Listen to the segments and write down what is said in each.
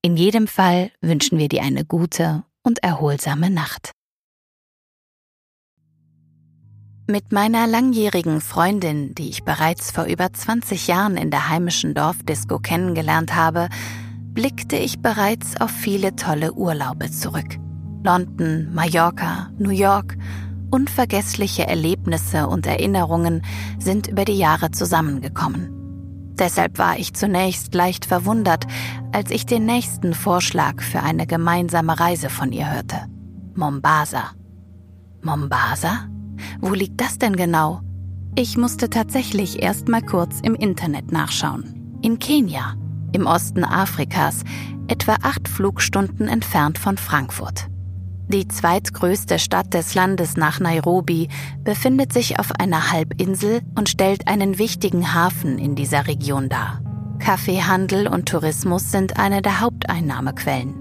In jedem Fall wünschen wir dir eine gute und erholsame Nacht. Mit meiner langjährigen Freundin, die ich bereits vor über 20 Jahren in der heimischen Dorfdisco kennengelernt habe, blickte ich bereits auf viele tolle Urlaube zurück. London, Mallorca, New York, unvergessliche Erlebnisse und Erinnerungen sind über die Jahre zusammengekommen. Deshalb war ich zunächst leicht verwundert, als ich den nächsten Vorschlag für eine gemeinsame Reise von ihr hörte. Mombasa. Mombasa? Wo liegt das denn genau? Ich musste tatsächlich erst mal kurz im Internet nachschauen. In Kenia, im Osten Afrikas, etwa acht Flugstunden entfernt von Frankfurt. Die zweitgrößte Stadt des Landes nach Nairobi befindet sich auf einer Halbinsel und stellt einen wichtigen Hafen in dieser Region dar. Kaffeehandel und Tourismus sind eine der Haupteinnahmequellen.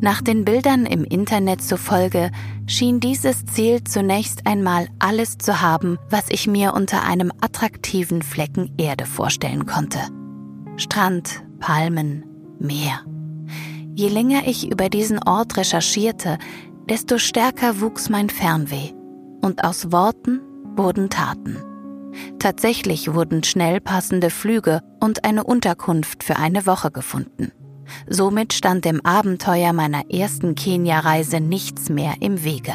Nach den Bildern im Internet zufolge schien dieses Ziel zunächst einmal alles zu haben, was ich mir unter einem attraktiven Flecken Erde vorstellen konnte. Strand, Palmen, Meer. Je länger ich über diesen Ort recherchierte, desto stärker wuchs mein Fernweh. Und aus Worten wurden Taten. Tatsächlich wurden schnell passende Flüge und eine Unterkunft für eine Woche gefunden. Somit stand dem Abenteuer meiner ersten Kenia-Reise nichts mehr im Wege.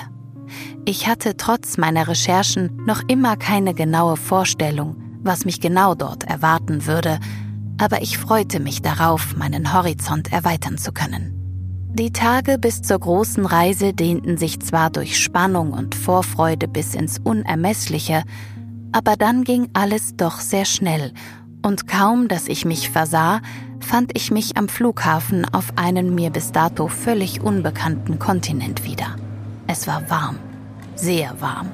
Ich hatte trotz meiner Recherchen noch immer keine genaue Vorstellung, was mich genau dort erwarten würde, aber ich freute mich darauf, meinen Horizont erweitern zu können. Die Tage bis zur großen Reise dehnten sich zwar durch Spannung und Vorfreude bis ins Unermessliche, aber dann ging alles doch sehr schnell, und kaum, dass ich mich versah, fand ich mich am Flughafen auf einen mir bis dato völlig unbekannten Kontinent wieder. Es war warm, sehr warm.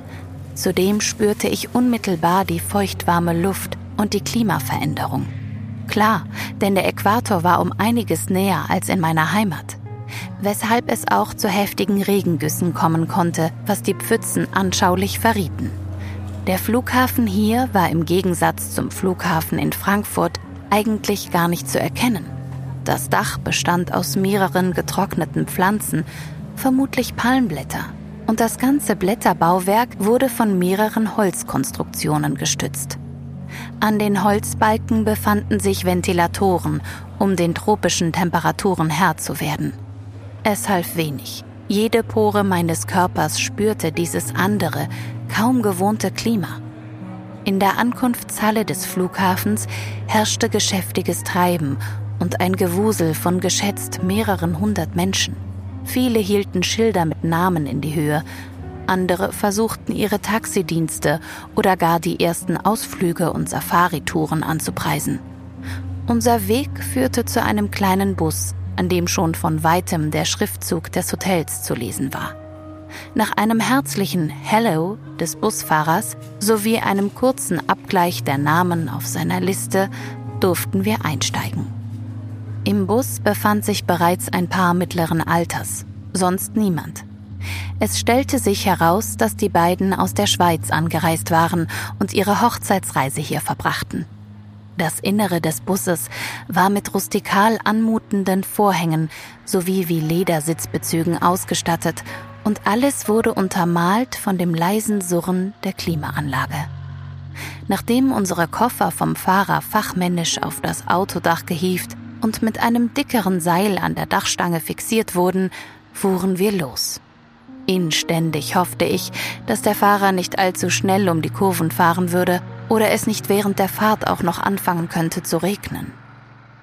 Zudem spürte ich unmittelbar die feuchtwarme Luft und die Klimaveränderung. Klar, denn der Äquator war um einiges näher als in meiner Heimat. Weshalb es auch zu heftigen Regengüssen kommen konnte, was die Pfützen anschaulich verrieten. Der Flughafen hier war im Gegensatz zum Flughafen in Frankfurt eigentlich gar nicht zu erkennen. Das Dach bestand aus mehreren getrockneten Pflanzen, vermutlich Palmblätter, und das ganze Blätterbauwerk wurde von mehreren Holzkonstruktionen gestützt. An den Holzbalken befanden sich Ventilatoren, um den tropischen Temperaturen Herr zu werden. Es half wenig. Jede Pore meines Körpers spürte dieses andere, kaum gewohnte Klima. In der Ankunftshalle des Flughafens herrschte geschäftiges Treiben und ein Gewusel von geschätzt mehreren hundert Menschen. Viele hielten Schilder mit Namen in die Höhe, andere versuchten ihre Taxidienste oder gar die ersten Ausflüge und Safaritouren anzupreisen. Unser Weg führte zu einem kleinen Bus, an dem schon von weitem der Schriftzug des Hotels zu lesen war. Nach einem herzlichen Hello des Busfahrers sowie einem kurzen Abgleich der Namen auf seiner Liste durften wir einsteigen. Im Bus befand sich bereits ein Paar mittleren Alters, sonst niemand. Es stellte sich heraus, dass die beiden aus der Schweiz angereist waren und ihre Hochzeitsreise hier verbrachten. Das Innere des Busses war mit rustikal anmutenden Vorhängen sowie wie Ledersitzbezügen ausgestattet und alles wurde untermalt von dem leisen Surren der Klimaanlage. Nachdem unsere Koffer vom Fahrer fachmännisch auf das Autodach gehievt und mit einem dickeren Seil an der Dachstange fixiert wurden, fuhren wir los. Inständig hoffte ich, dass der Fahrer nicht allzu schnell um die Kurven fahren würde oder es nicht während der Fahrt auch noch anfangen könnte zu regnen.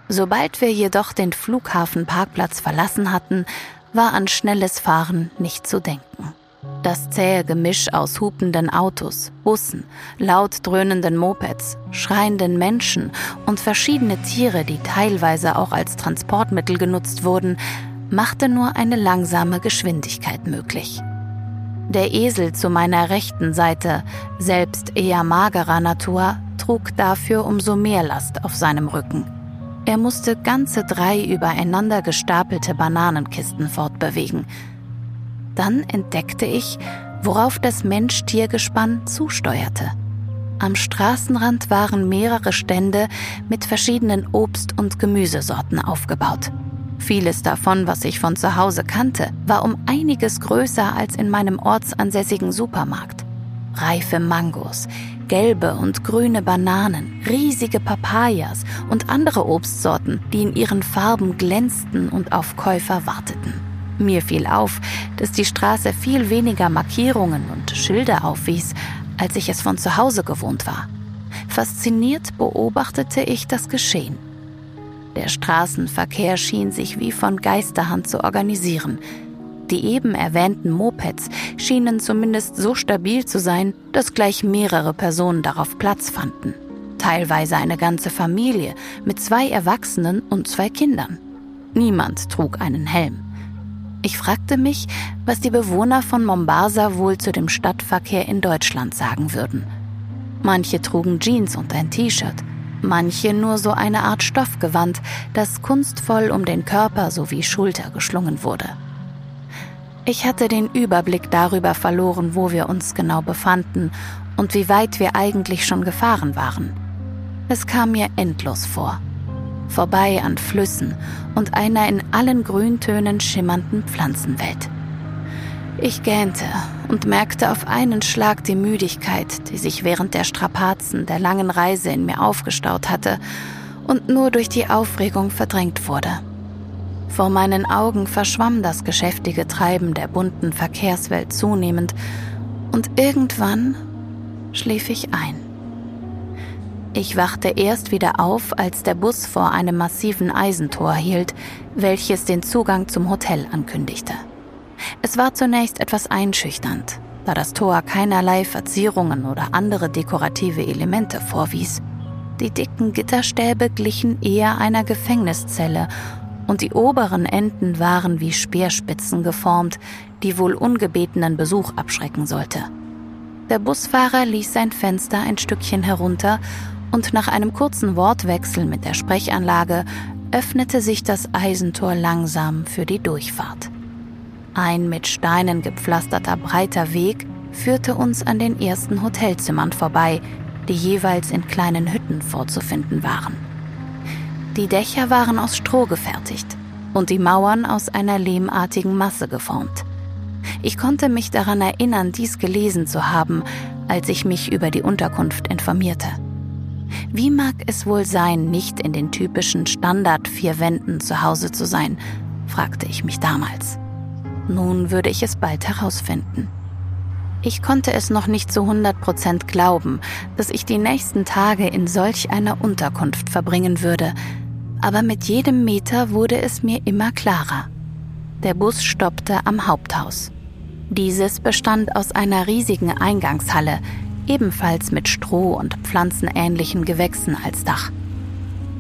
Sobald wir jedoch den Flughafenparkplatz verlassen hatten, war an schnelles Fahren nicht zu denken. Das zähe Gemisch aus hupenden Autos, Bussen, laut dröhnenden Mopeds, schreienden Menschen und verschiedene Tiere, die teilweise auch als Transportmittel genutzt wurden, machte nur eine langsame Geschwindigkeit möglich. Der Esel zu meiner rechten Seite, selbst eher magerer Natur, trug dafür umso mehr Last auf seinem Rücken. Er musste ganze drei übereinander gestapelte Bananenkisten fortbewegen. Dann entdeckte ich, worauf das Mensch-Tier-Gespann zusteuerte. Am Straßenrand waren mehrere Stände mit verschiedenen Obst- und Gemüsesorten aufgebaut. Vieles davon, was ich von zu Hause kannte, war um einiges größer als in meinem ortsansässigen Supermarkt. Reife Mangos, gelbe und grüne Bananen, riesige Papayas und andere Obstsorten, die in ihren Farben glänzten und auf Käufer warteten. Mir fiel auf, dass die Straße viel weniger Markierungen und Schilder aufwies, als ich es von zu Hause gewohnt war. Fasziniert beobachtete ich das Geschehen. Der Straßenverkehr schien sich wie von Geisterhand zu organisieren. Die eben erwähnten Mopeds schienen zumindest so stabil zu sein, dass gleich mehrere Personen darauf Platz fanden. Teilweise eine ganze Familie mit zwei Erwachsenen und zwei Kindern. Niemand trug einen Helm. Ich fragte mich, was die Bewohner von Mombasa wohl zu dem Stadtverkehr in Deutschland sagen würden. Manche trugen Jeans und ein T-Shirt, manche nur so eine Art Stoffgewand, das kunstvoll um den Körper sowie Schulter geschlungen wurde. Ich hatte den Überblick darüber verloren, wo wir uns genau befanden und wie weit wir eigentlich schon gefahren waren. Es kam mir endlos vor vorbei an Flüssen und einer in allen Grüntönen schimmernden Pflanzenwelt. Ich gähnte und merkte auf einen Schlag die Müdigkeit, die sich während der Strapazen der langen Reise in mir aufgestaut hatte und nur durch die Aufregung verdrängt wurde. Vor meinen Augen verschwamm das geschäftige Treiben der bunten Verkehrswelt zunehmend und irgendwann schlief ich ein. Ich wachte erst wieder auf, als der Bus vor einem massiven Eisentor hielt, welches den Zugang zum Hotel ankündigte. Es war zunächst etwas einschüchternd, da das Tor keinerlei Verzierungen oder andere dekorative Elemente vorwies. Die dicken Gitterstäbe glichen eher einer Gefängniszelle und die oberen Enden waren wie Speerspitzen geformt, die wohl ungebetenen Besuch abschrecken sollte. Der Busfahrer ließ sein Fenster ein Stückchen herunter und nach einem kurzen Wortwechsel mit der Sprechanlage öffnete sich das Eisentor langsam für die Durchfahrt. Ein mit Steinen gepflasterter breiter Weg führte uns an den ersten Hotelzimmern vorbei, die jeweils in kleinen Hütten vorzufinden waren. Die Dächer waren aus Stroh gefertigt und die Mauern aus einer lehmartigen Masse geformt. Ich konnte mich daran erinnern, dies gelesen zu haben, als ich mich über die Unterkunft informierte. Wie mag es wohl sein, nicht in den typischen Standard vier Wänden zu Hause zu sein, fragte ich mich damals. Nun würde ich es bald herausfinden. Ich konnte es noch nicht zu 100 Prozent glauben, dass ich die nächsten Tage in solch einer Unterkunft verbringen würde, aber mit jedem Meter wurde es mir immer klarer. Der Bus stoppte am Haupthaus. Dieses bestand aus einer riesigen Eingangshalle, ebenfalls mit Stroh und pflanzenähnlichen Gewächsen als Dach.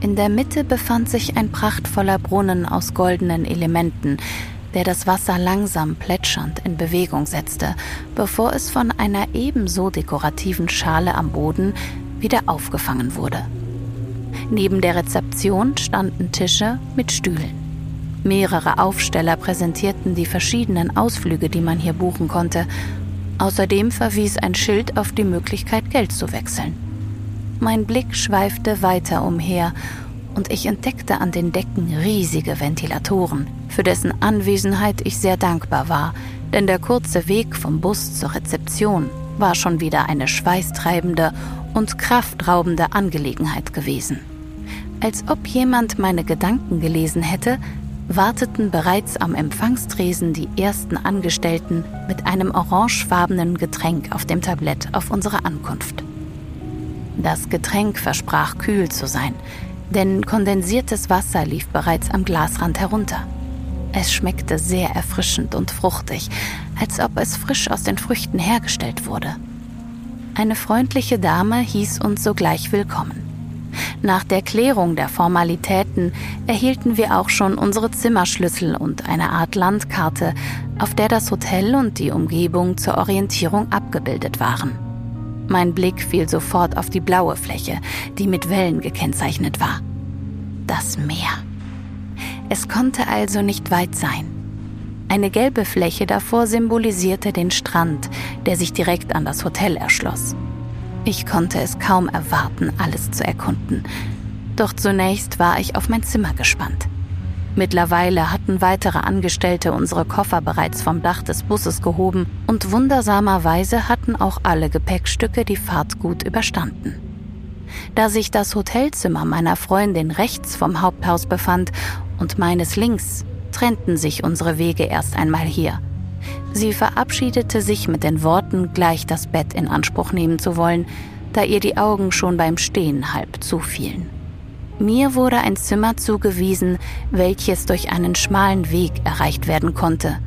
In der Mitte befand sich ein prachtvoller Brunnen aus goldenen Elementen, der das Wasser langsam plätschernd in Bewegung setzte, bevor es von einer ebenso dekorativen Schale am Boden wieder aufgefangen wurde. Neben der Rezeption standen Tische mit Stühlen. Mehrere Aufsteller präsentierten die verschiedenen Ausflüge, die man hier buchen konnte, Außerdem verwies ein Schild auf die Möglichkeit, Geld zu wechseln. Mein Blick schweifte weiter umher und ich entdeckte an den Decken riesige Ventilatoren, für dessen Anwesenheit ich sehr dankbar war, denn der kurze Weg vom Bus zur Rezeption war schon wieder eine schweißtreibende und kraftraubende Angelegenheit gewesen. Als ob jemand meine Gedanken gelesen hätte, warteten bereits am Empfangstresen die ersten Angestellten mit einem orangefarbenen Getränk auf dem Tablett auf unsere Ankunft. Das Getränk versprach kühl zu sein, denn kondensiertes Wasser lief bereits am Glasrand herunter. Es schmeckte sehr erfrischend und fruchtig, als ob es frisch aus den Früchten hergestellt wurde. Eine freundliche Dame hieß uns sogleich willkommen. Nach der Klärung der Formalitäten erhielten wir auch schon unsere Zimmerschlüssel und eine Art Landkarte, auf der das Hotel und die Umgebung zur Orientierung abgebildet waren. Mein Blick fiel sofort auf die blaue Fläche, die mit Wellen gekennzeichnet war. Das Meer. Es konnte also nicht weit sein. Eine gelbe Fläche davor symbolisierte den Strand, der sich direkt an das Hotel erschloss. Ich konnte es kaum erwarten, alles zu erkunden. Doch zunächst war ich auf mein Zimmer gespannt. Mittlerweile hatten weitere Angestellte unsere Koffer bereits vom Dach des Busses gehoben und wundersamerweise hatten auch alle Gepäckstücke die Fahrt gut überstanden. Da sich das Hotelzimmer meiner Freundin rechts vom Haupthaus befand und meines links, trennten sich unsere Wege erst einmal hier. Sie verabschiedete sich mit den Worten, gleich das Bett in Anspruch nehmen zu wollen, da ihr die Augen schon beim Stehen halb zufielen. Mir wurde ein Zimmer zugewiesen, welches durch einen schmalen Weg erreicht werden konnte.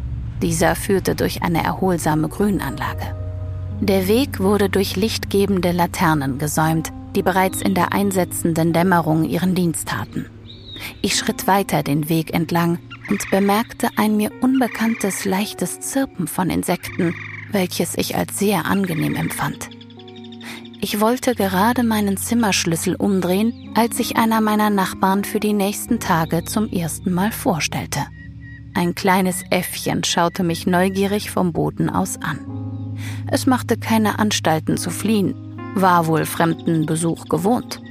Dieser führte durch eine erholsame Grünanlage. Der Weg wurde durch lichtgebende Laternen gesäumt, die bereits in der einsetzenden Dämmerung ihren Dienst taten. Ich schritt weiter den Weg entlang und bemerkte ein mir unbekanntes leichtes Zirpen von Insekten, welches ich als sehr angenehm empfand. Ich wollte gerade meinen Zimmerschlüssel umdrehen, als sich einer meiner Nachbarn für die nächsten Tage zum ersten Mal vorstellte. Ein kleines Äffchen schaute mich neugierig vom Boden aus an. Es machte keine Anstalten zu fliehen, war wohl fremden Besuch gewohnt.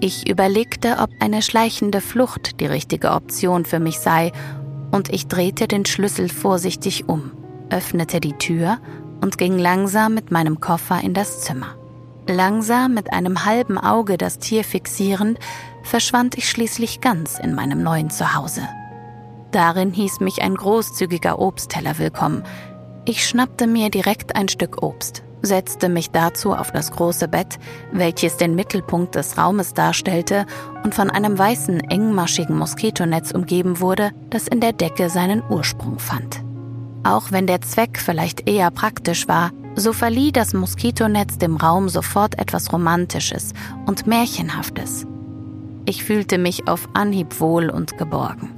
Ich überlegte, ob eine schleichende Flucht die richtige Option für mich sei, und ich drehte den Schlüssel vorsichtig um, öffnete die Tür und ging langsam mit meinem Koffer in das Zimmer. Langsam mit einem halben Auge das Tier fixierend, verschwand ich schließlich ganz in meinem neuen Zuhause. Darin hieß mich ein großzügiger Obstteller willkommen. Ich schnappte mir direkt ein Stück Obst, setzte mich dazu auf das große Bett, welches den Mittelpunkt des Raumes darstellte und von einem weißen, engmaschigen Moskitonetz umgeben wurde, das in der Decke seinen Ursprung fand. Auch wenn der Zweck vielleicht eher praktisch war, so verlieh das Moskitonetz dem Raum sofort etwas Romantisches und Märchenhaftes. Ich fühlte mich auf Anhieb wohl und geborgen.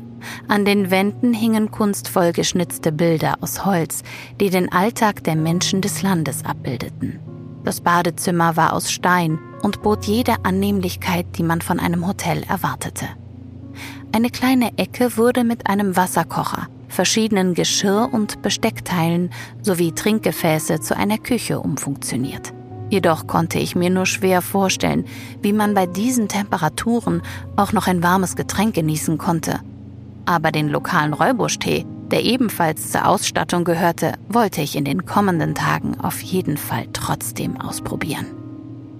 An den Wänden hingen kunstvoll geschnitzte Bilder aus Holz, die den Alltag der Menschen des Landes abbildeten. Das Badezimmer war aus Stein und bot jede Annehmlichkeit, die man von einem Hotel erwartete. Eine kleine Ecke wurde mit einem Wasserkocher, verschiedenen Geschirr- und Besteckteilen sowie Trinkgefäße zu einer Küche umfunktioniert. Jedoch konnte ich mir nur schwer vorstellen, wie man bei diesen Temperaturen auch noch ein warmes Getränk genießen konnte aber den lokalen Räubuschtee, der ebenfalls zur Ausstattung gehörte, wollte ich in den kommenden Tagen auf jeden Fall trotzdem ausprobieren.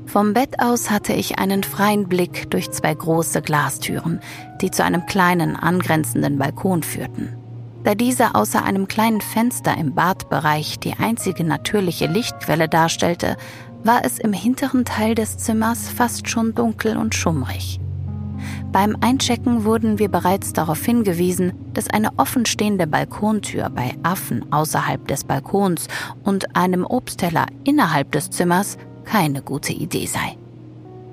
Vom Bett aus hatte ich einen freien Blick durch zwei große Glastüren, die zu einem kleinen angrenzenden Balkon führten. Da dieser außer einem kleinen Fenster im Badbereich die einzige natürliche Lichtquelle darstellte, war es im hinteren Teil des Zimmers fast schon dunkel und schummrig. Beim Einchecken wurden wir bereits darauf hingewiesen, dass eine offenstehende Balkontür bei Affen außerhalb des Balkons und einem Obstteller innerhalb des Zimmers keine gute Idee sei.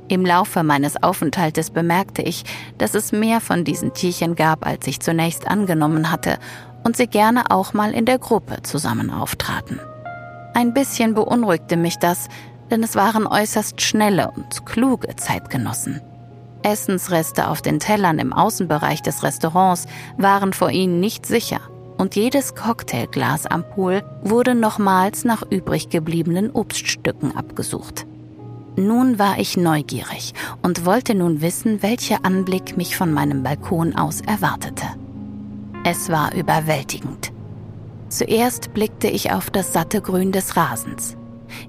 Im Laufe meines Aufenthaltes bemerkte ich, dass es mehr von diesen Tierchen gab, als ich zunächst angenommen hatte, und sie gerne auch mal in der Gruppe zusammen auftraten. Ein bisschen beunruhigte mich das, denn es waren äußerst schnelle und kluge Zeitgenossen. Essensreste auf den Tellern im Außenbereich des Restaurants waren vor ihnen nicht sicher und jedes Cocktailglas am Pool wurde nochmals nach übrig gebliebenen Obststücken abgesucht. Nun war ich neugierig und wollte nun wissen, welcher Anblick mich von meinem Balkon aus erwartete. Es war überwältigend. Zuerst blickte ich auf das satte Grün des Rasens.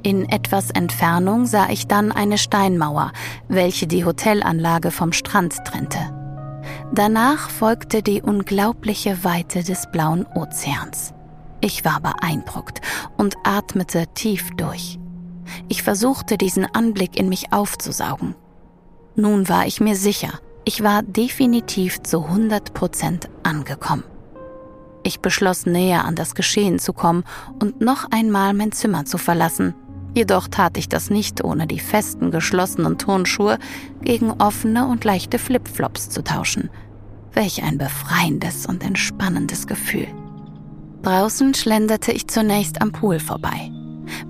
In etwas Entfernung sah ich dann eine Steinmauer, welche die Hotelanlage vom Strand trennte. Danach folgte die unglaubliche Weite des blauen Ozeans. Ich war beeindruckt und atmete tief durch. Ich versuchte diesen Anblick in mich aufzusaugen. Nun war ich mir sicher, ich war definitiv zu 100 Prozent angekommen. Ich beschloss näher an das Geschehen zu kommen und noch einmal mein Zimmer zu verlassen, Jedoch tat ich das nicht, ohne die festen, geschlossenen Turnschuhe gegen offene und leichte Flipflops zu tauschen. Welch ein befreiendes und entspannendes Gefühl. Draußen schlenderte ich zunächst am Pool vorbei.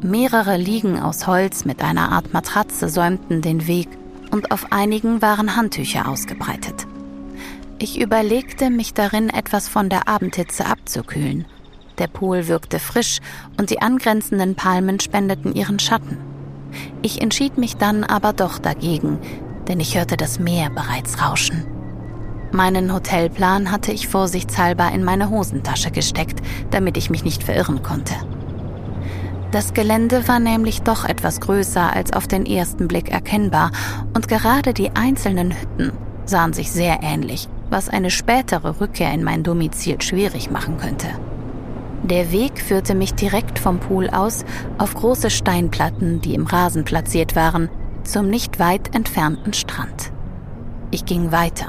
Mehrere Liegen aus Holz mit einer Art Matratze säumten den Weg und auf einigen waren Handtücher ausgebreitet. Ich überlegte, mich darin etwas von der Abendhitze abzukühlen. Der Pool wirkte frisch und die angrenzenden Palmen spendeten ihren Schatten. Ich entschied mich dann aber doch dagegen, denn ich hörte das Meer bereits rauschen. Meinen Hotelplan hatte ich vorsichtshalber in meine Hosentasche gesteckt, damit ich mich nicht verirren konnte. Das Gelände war nämlich doch etwas größer als auf den ersten Blick erkennbar und gerade die einzelnen Hütten sahen sich sehr ähnlich, was eine spätere Rückkehr in mein Domizil schwierig machen könnte. Der Weg führte mich direkt vom Pool aus auf große Steinplatten, die im Rasen platziert waren, zum nicht weit entfernten Strand. Ich ging weiter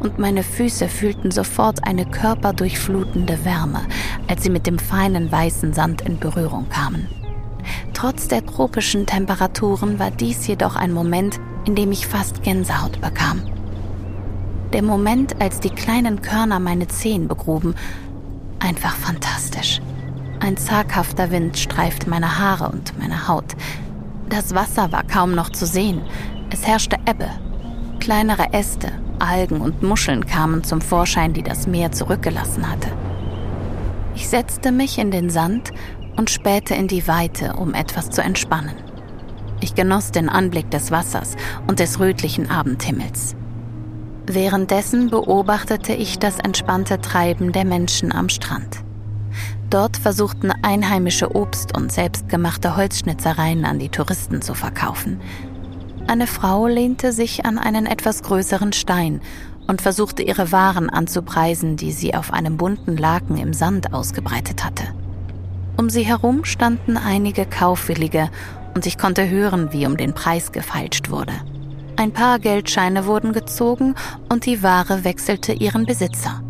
und meine Füße fühlten sofort eine körperdurchflutende Wärme, als sie mit dem feinen weißen Sand in Berührung kamen. Trotz der tropischen Temperaturen war dies jedoch ein Moment, in dem ich fast Gänsehaut bekam. Der Moment, als die kleinen Körner meine Zehen begruben, Einfach fantastisch. Ein zaghafter Wind streifte meine Haare und meine Haut. Das Wasser war kaum noch zu sehen. Es herrschte Ebbe. Kleinere Äste, Algen und Muscheln kamen zum Vorschein, die das Meer zurückgelassen hatte. Ich setzte mich in den Sand und spähte in die Weite, um etwas zu entspannen. Ich genoss den Anblick des Wassers und des rötlichen Abendhimmels. Währenddessen beobachtete ich das entspannte Treiben der Menschen am Strand. Dort versuchten einheimische Obst- und selbstgemachte Holzschnitzereien an die Touristen zu verkaufen. Eine Frau lehnte sich an einen etwas größeren Stein und versuchte ihre Waren anzupreisen, die sie auf einem bunten Laken im Sand ausgebreitet hatte. Um sie herum standen einige Kaufwillige und ich konnte hören, wie um den Preis gefeilscht wurde. Ein paar Geldscheine wurden gezogen und die Ware wechselte ihren Besitzer.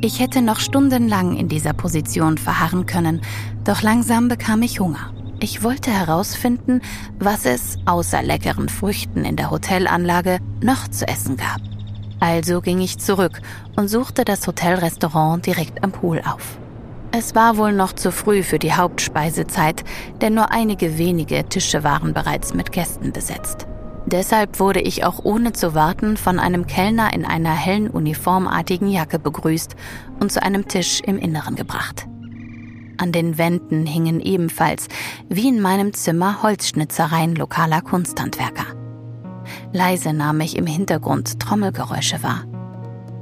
Ich hätte noch stundenlang in dieser Position verharren können, doch langsam bekam ich Hunger. Ich wollte herausfinden, was es außer leckeren Früchten in der Hotelanlage noch zu essen gab. Also ging ich zurück und suchte das Hotelrestaurant direkt am Pool auf. Es war wohl noch zu früh für die Hauptspeisezeit, denn nur einige wenige Tische waren bereits mit Gästen besetzt. Deshalb wurde ich auch ohne zu warten von einem Kellner in einer hellen uniformartigen Jacke begrüßt und zu einem Tisch im Inneren gebracht. An den Wänden hingen ebenfalls, wie in meinem Zimmer, Holzschnitzereien lokaler Kunsthandwerker. Leise nahm ich im Hintergrund Trommelgeräusche wahr.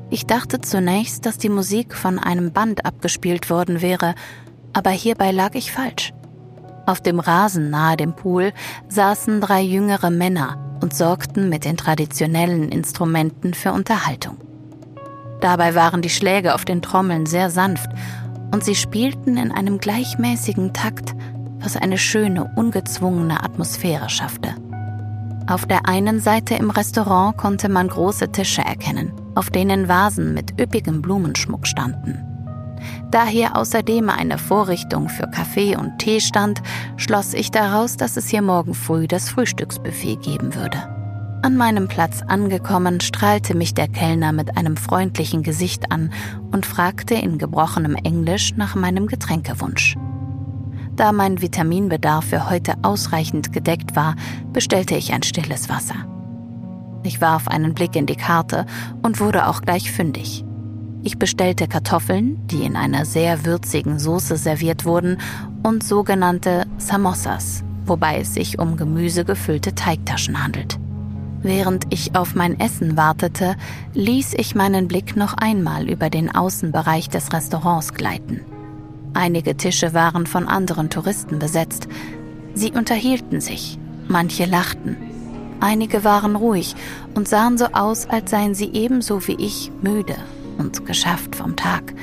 Ich dachte zunächst, dass die Musik von einem Band abgespielt worden wäre, aber hierbei lag ich falsch. Auf dem Rasen nahe dem Pool saßen drei jüngere Männer und sorgten mit den traditionellen Instrumenten für Unterhaltung. Dabei waren die Schläge auf den Trommeln sehr sanft und sie spielten in einem gleichmäßigen Takt, was eine schöne, ungezwungene Atmosphäre schaffte. Auf der einen Seite im Restaurant konnte man große Tische erkennen, auf denen Vasen mit üppigem Blumenschmuck standen. Da hier außerdem eine Vorrichtung für Kaffee und Tee stand, schloss ich daraus, dass es hier morgen früh das Frühstücksbuffet geben würde. An meinem Platz angekommen, strahlte mich der Kellner mit einem freundlichen Gesicht an und fragte in gebrochenem Englisch nach meinem Getränkewunsch. Da mein Vitaminbedarf für heute ausreichend gedeckt war, bestellte ich ein stilles Wasser. Ich warf einen Blick in die Karte und wurde auch gleich fündig. Ich bestellte Kartoffeln, die in einer sehr würzigen Soße serviert wurden, und sogenannte Samosas, wobei es sich um gemüsegefüllte Teigtaschen handelt. Während ich auf mein Essen wartete, ließ ich meinen Blick noch einmal über den Außenbereich des Restaurants gleiten. Einige Tische waren von anderen Touristen besetzt. Sie unterhielten sich, manche lachten. Einige waren ruhig und sahen so aus, als seien sie ebenso wie ich müde und geschafft vom Tag,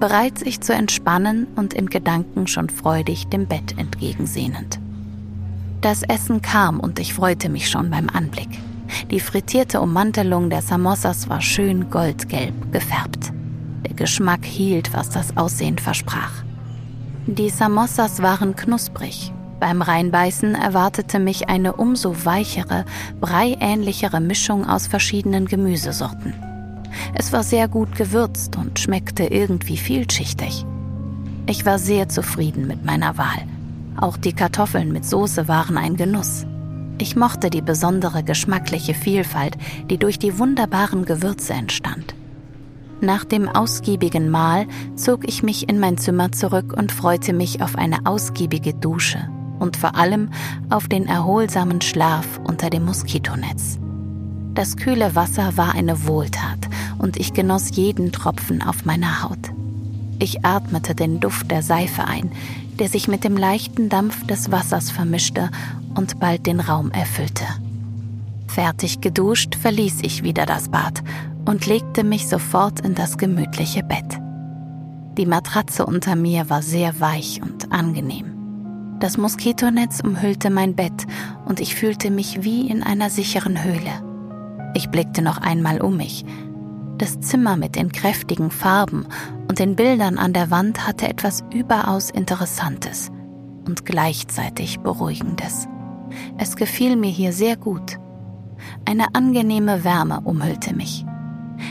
bereit sich zu entspannen und in Gedanken schon freudig dem Bett entgegensehnend. Das Essen kam und ich freute mich schon beim Anblick. Die frittierte Ummantelung der Samosas war schön goldgelb gefärbt. Der Geschmack hielt, was das Aussehen versprach. Die Samosas waren knusprig, Beim Reinbeißen erwartete mich eine umso weichere, breiähnlichere Mischung aus verschiedenen Gemüsesorten. Es war sehr gut gewürzt und schmeckte irgendwie vielschichtig. Ich war sehr zufrieden mit meiner Wahl. Auch die Kartoffeln mit Soße waren ein Genuss. Ich mochte die besondere geschmackliche Vielfalt, die durch die wunderbaren Gewürze entstand. Nach dem ausgiebigen Mahl zog ich mich in mein Zimmer zurück und freute mich auf eine ausgiebige Dusche und vor allem auf den erholsamen Schlaf unter dem Moskitonetz. Das kühle Wasser war eine Wohltat und ich genoss jeden Tropfen auf meiner Haut. Ich atmete den Duft der Seife ein, der sich mit dem leichten Dampf des Wassers vermischte und bald den Raum erfüllte. Fertig geduscht verließ ich wieder das Bad und legte mich sofort in das gemütliche Bett. Die Matratze unter mir war sehr weich und angenehm. Das Moskitonetz umhüllte mein Bett und ich fühlte mich wie in einer sicheren Höhle. Ich blickte noch einmal um mich. Das Zimmer mit den kräftigen Farben und den Bildern an der Wand hatte etwas überaus Interessantes und gleichzeitig Beruhigendes. Es gefiel mir hier sehr gut. Eine angenehme Wärme umhüllte mich.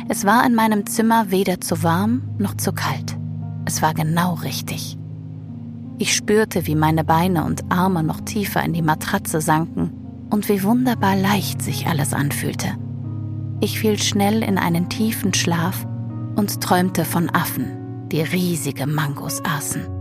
Es war in meinem Zimmer weder zu warm noch zu kalt. Es war genau richtig. Ich spürte, wie meine Beine und Arme noch tiefer in die Matratze sanken und wie wunderbar leicht sich alles anfühlte. Ich fiel schnell in einen tiefen Schlaf und träumte von Affen, die riesige Mangos aßen.